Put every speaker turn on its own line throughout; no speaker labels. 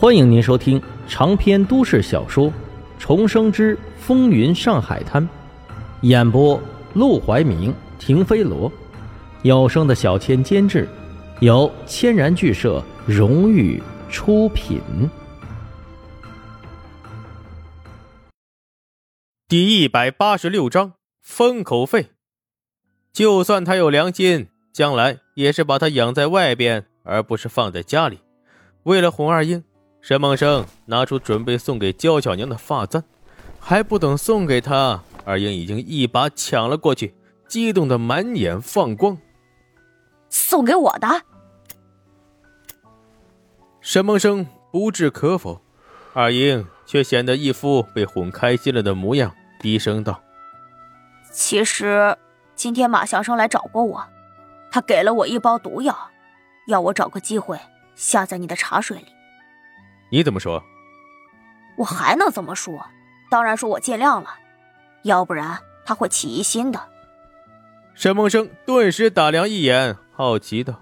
欢迎您收听长篇都市小说《重生之风云上海滩》，演播：陆怀明、停飞罗，有声的小千监制，由千然剧社荣誉出品。
第一百八十六章封口费。就算他有良心，将来也是把他养在外边，而不是放在家里。为了红二英。沈梦生拿出准备送给焦小娘的发簪，还不等送给她，二英已经一把抢了过去，激动的满眼放光。
送给我的？
沈梦生不置可否，二英却显得一副被哄开心了的模样，低声道：“
其实今天马祥生来找过我，他给了我一包毒药，要我找个机会下在你的茶水里。”
你怎么说？
我还能怎么说？当然说我见谅了，要不然他会起疑心的。
沈梦生顿时打量一眼，好奇道：“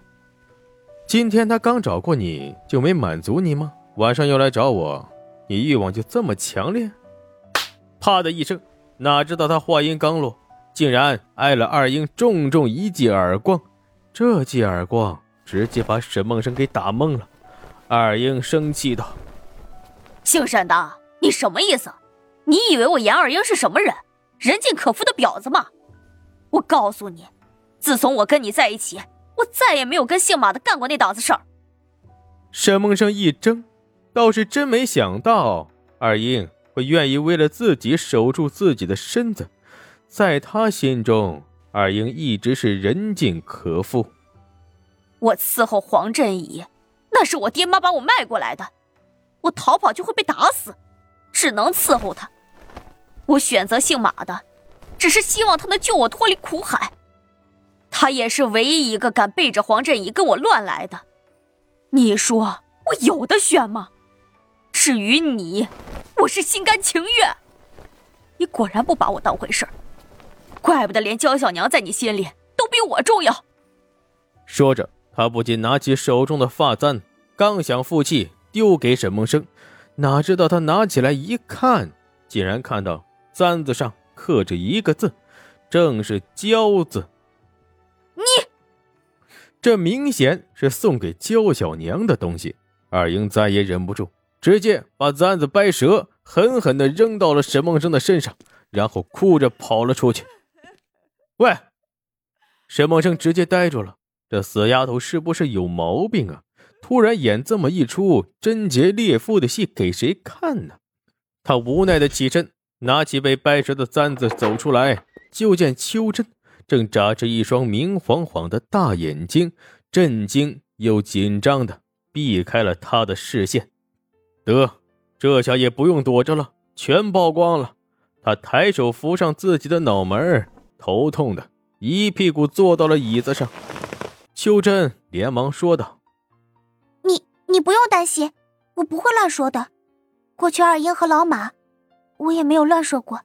今天他刚找过你就没满足你吗？晚上又来找我，你欲望就这么强烈？”啪的一声，哪知道他话音刚落，竟然挨了二英重重一记耳光。这记耳光直接把沈梦生给打懵了。二英生气道：“
姓沈的，你什么意思？你以为我严二英是什么人？人尽可夫的婊子吗？我告诉你，自从我跟你在一起，我再也没有跟姓马的干过那档子事儿。”
沈梦生一怔，倒是真没想到二英会愿意为了自己守住自己的身子，在他心中，二英一直是人尽可夫。
我伺候黄振仪。那是我爹妈把我卖过来的，我逃跑就会被打死，只能伺候他。我选择姓马的，只是希望他能救我脱离苦海。他也是唯一一个敢背着黄振仪跟我乱来的。你说我有的选吗？至于你，我是心甘情愿。你果然不把我当回事儿，怪不得连焦小娘在你心里都比我重要。
说着，他不禁拿起手中的发簪。刚想负气丢给沈梦生，哪知道他拿起来一看，竟然看到簪子上刻着一个字，正是“娇”字。
你，
这明显是送给娇小娘的东西。二英再也忍不住，直接把簪子掰折，狠狠的扔到了沈梦生的身上，然后哭着跑了出去。喂，沈梦生直接呆住了，这死丫头是不是有毛病啊？突然演这么一出贞洁烈妇的戏给谁看呢？他无奈的起身，拿起被掰折的簪子走出来，就见秋真正眨着一双明晃晃的大眼睛，震惊又紧张的避开了他的视线。得，这下也不用躲着了，全曝光了。他抬手扶上自己的脑门，头痛的一屁股坐到了椅子上。秋真连忙说道。
你不用担心，我不会乱说的。过去二英和老马，我也没有乱说过。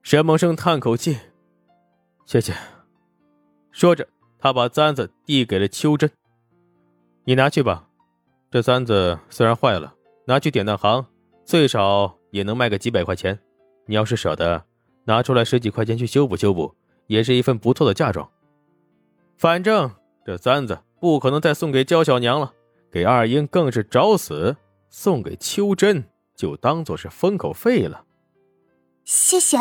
沈梦生叹口气：“谢谢。”说着，他把簪子递给了秋真：“你拿去吧。这簪子虽然坏了，拿去典当行，最少也能卖个几百块钱。你要是舍得，拿出来十几块钱去修补修补，也是一份不错的嫁妆。反正这簪子不可能再送给焦小娘了。”给二英更是找死，送给秋真就当做是封口费了。
谢谢。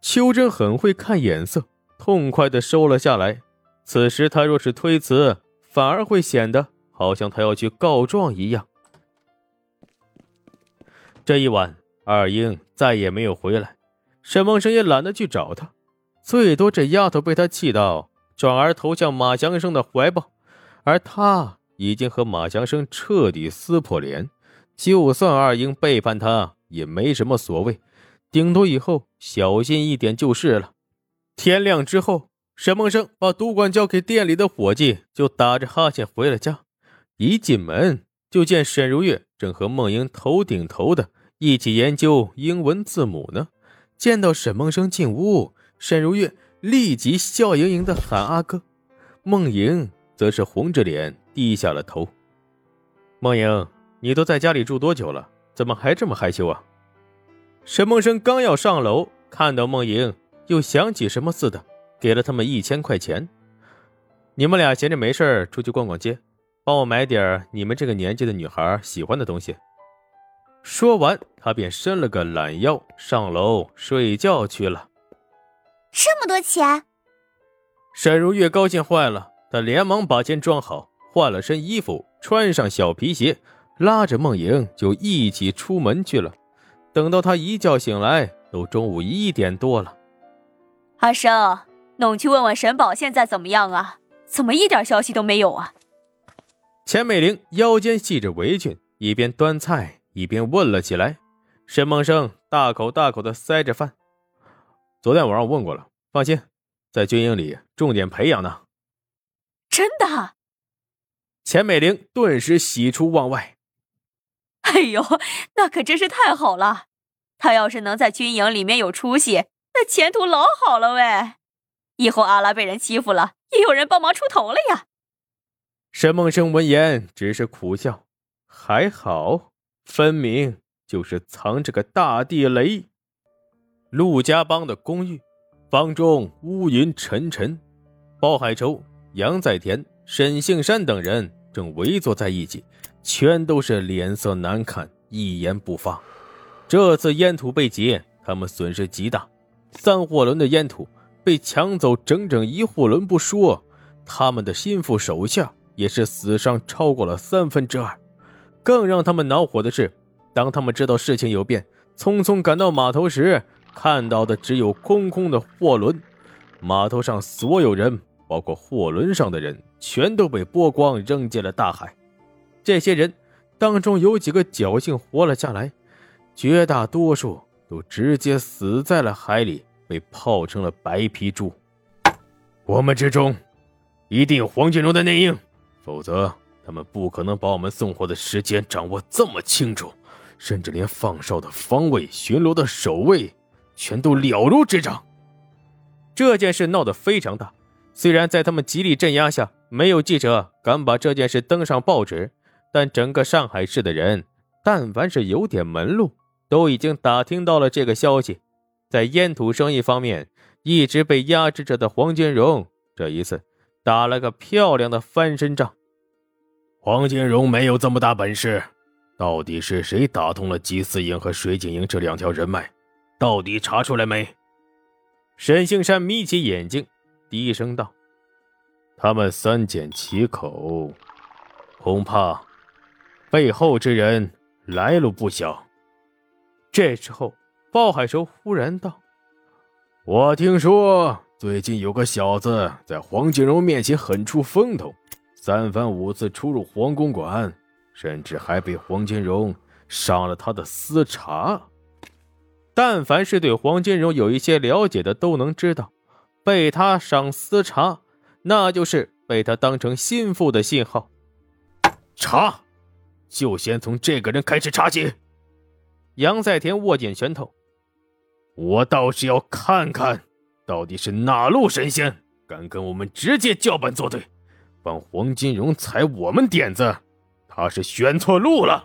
秋真很会看眼色，痛快的收了下来。此时他若是推辞，反而会显得好像他要去告状一样。这一晚，二英再也没有回来，沈梦生也懒得去找他，最多这丫头被他气到，转而投向马祥生的怀抱，而他。已经和马祥生彻底撕破脸，就算二英背叛他也没什么所谓，顶多以后小心一点就是了。天亮之后，沈梦生把赌馆交给店里的伙计，就打着哈欠回了家。一进门就见沈如月正和梦莹头顶头的一起研究英文字母呢。见到沈梦生进屋，沈如月立即笑盈盈的喊阿哥，梦莹则是红着脸。低下了头，梦莹，你都在家里住多久了？怎么还这么害羞啊？沈梦生刚要上楼，看到梦莹，又想起什么似的，给了他们一千块钱。你们俩闲着没事出去逛逛街，帮我买点你们这个年纪的女孩喜欢的东西。说完，他便伸了个懒腰，上楼睡觉去了。
这么多钱，
沈如月高兴坏了，她连忙把钱装好，换了身衣服，穿上小皮鞋。拉着梦莹就一起出门去了。等到他一觉醒来，都中午一点多了。
阿生，弄去问问沈宝现在怎么样啊？怎么一点消息都没有啊？
钱美玲腰间系着围裙，一边端菜一边问了起来。沈梦生大口大口的塞着饭。昨天晚上我问过了，放心，在军营里重点培养呢。
真的？
钱美玲顿时喜出望外。
哎呦，那可真是太好了！他要是能在军营里面有出息，那前途老好了喂！以后阿拉被人欺负了，也有人帮忙出头了呀。
沈梦生闻言只是苦笑，还好，分明就是藏着个大地雷。陆家帮的公寓，房中乌云沉沉，包海洲、杨在田、沈杏山等人正围坐在一起。全都是脸色难看，一言不发。这次烟土被劫，他们损失极大。三货轮的烟土被抢走整整一货轮不说，他们的心腹手下也是死伤超过了三分之二。更让他们恼火的是，当他们知道事情有变，匆匆赶到码头时，看到的只有空空的货轮。码头上所有人，包括货轮上的人，全都被剥光，扔进了大海。这些人当中有几个侥幸活了下来，绝大多数都直接死在了海里，被泡成了白皮猪。我们之中一定有黄金荣的内应，否则他们不可能把我们送货的时间掌握这么清楚，甚至连放哨的方位、巡逻的守卫全都了如指掌。这件事闹得非常大，虽然在他们极力镇压下，没有记者敢把这件事登上报纸。但整个上海市的人，但凡是有点门路，都已经打听到了这个消息。在烟土生意方面，一直被压制着的黄金荣，这一次打了个漂亮的翻身仗。黄金荣没有这么大本事，到底是谁打通了吉思营和水井营这两条人脉？到底查出来没？沈兴山眯起眼睛，低声道：“他们三缄其口，恐怕……”背后之人来路不小。这时候，鲍海洲忽然道：“我听说最近有个小子在黄金荣面前很出风头，三番五次出入黄公馆，甚至还被黄金荣上了他的私茶。但凡是对黄金荣有一些了解的，都能知道，被他赏私茶，那就是被他当成心腹的信号。查。”就先从这个人开始查起。杨在田握紧拳头，我倒是要看看，到底是哪路神仙敢跟我们直接叫板作对，帮黄金荣踩我们点子，他是选错路了。